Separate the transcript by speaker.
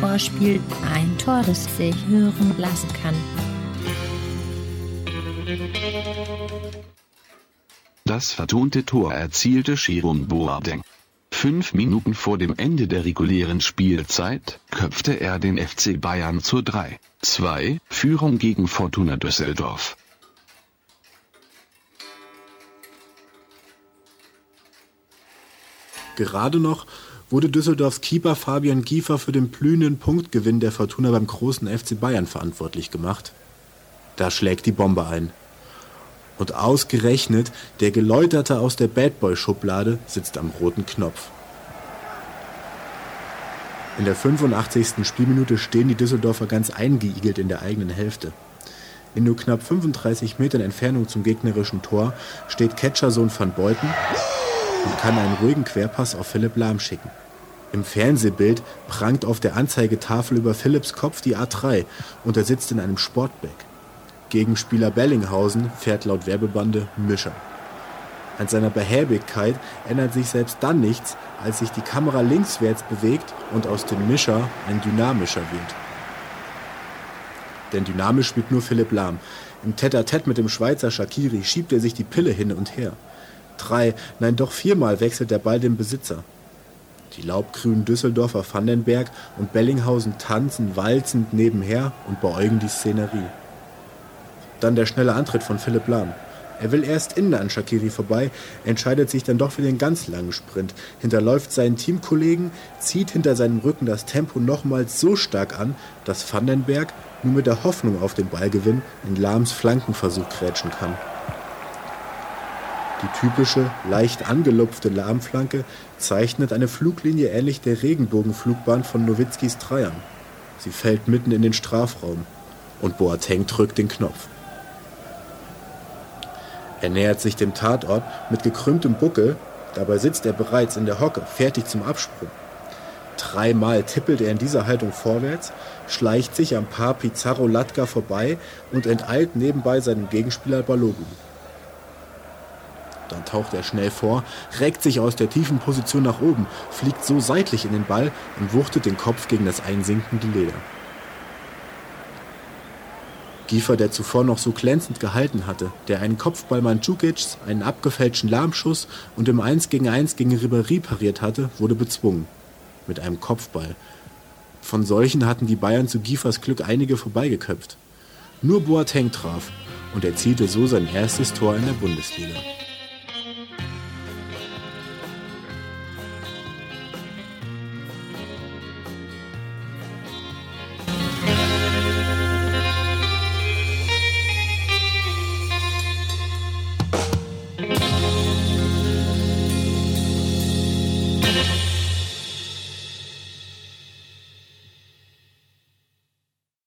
Speaker 1: Torspiel ein Tor, das sich hören lassen kann.
Speaker 2: Das vertonte Tor erzielte Jerome Boateng. Fünf Minuten vor dem Ende der regulären Spielzeit köpfte er den FC Bayern zur 3-2 Führung gegen Fortuna Düsseldorf.
Speaker 3: Gerade noch wurde Düsseldorfs Keeper Fabian Giefer für den blühenden Punktgewinn der Fortuna beim großen FC Bayern verantwortlich gemacht. Da schlägt die Bombe ein. Und ausgerechnet der Geläuterte aus der Bad Boy Schublade sitzt am roten Knopf. In der 85. Spielminute stehen die Düsseldorfer ganz eingeigelt in der eigenen Hälfte. In nur knapp 35 Metern Entfernung zum gegnerischen Tor steht Catchersohn van Beuten und kann einen ruhigen Querpass auf Philipp Lahm schicken. Im Fernsehbild prangt auf der Anzeigetafel über Philipps Kopf die A3 und er sitzt in einem Sportback. Gegenspieler Bellinghausen fährt laut Werbebande Mischer. An seiner Behäbigkeit ändert sich selbst dann nichts, als sich die Kamera linkswärts bewegt und aus dem Mischer ein dynamischer wird. Denn dynamisch spielt nur Philipp Lahm. Im Tête-à-Tête mit dem Schweizer Shakiri schiebt er sich die Pille hin und her. Drei, nein doch viermal wechselt der Ball den Besitzer. Die laubgrünen Düsseldorfer Vandenberg und Bellinghausen tanzen walzend nebenher und beäugen die Szenerie. Dann der schnelle Antritt von Philipp Lahm. Er will erst innen an Shakiri vorbei, entscheidet sich dann doch für den ganz langen Sprint, hinterläuft seinen Teamkollegen, zieht hinter seinem Rücken das Tempo nochmals so stark an, dass Vandenberg nur mit der Hoffnung auf den Ballgewinn in Lahms Flankenversuch krätschen kann. Die typische, leicht angelupfte Lahmflanke zeichnet eine Fluglinie ähnlich der Regenbogenflugbahn von Nowitzkis Dreiern. Sie fällt mitten in den Strafraum und Boateng drückt den Knopf. Er nähert sich dem Tatort mit gekrümmtem Buckel, dabei sitzt er bereits in der Hocke, fertig zum Absprung. Dreimal tippelt er in dieser Haltung vorwärts, schleicht sich am Paar Pizarro Latka vorbei und enteilt nebenbei seinem Gegenspieler Balogun. Dann taucht er schnell vor, reckt sich aus der tiefen Position nach oben, fliegt so seitlich in den Ball und wuchtet den Kopf gegen das einsinkende Leder. Giefer, der zuvor noch so glänzend gehalten hatte, der einen Kopfball Mandzukics, einen abgefälschten Lahmschuss und im 1 gegen 1 gegen Ribéry pariert hatte, wurde bezwungen. Mit einem Kopfball. Von solchen hatten die Bayern zu Giefers Glück einige vorbeigeköpft. Nur Boateng traf und erzielte so sein erstes Tor in der Bundesliga.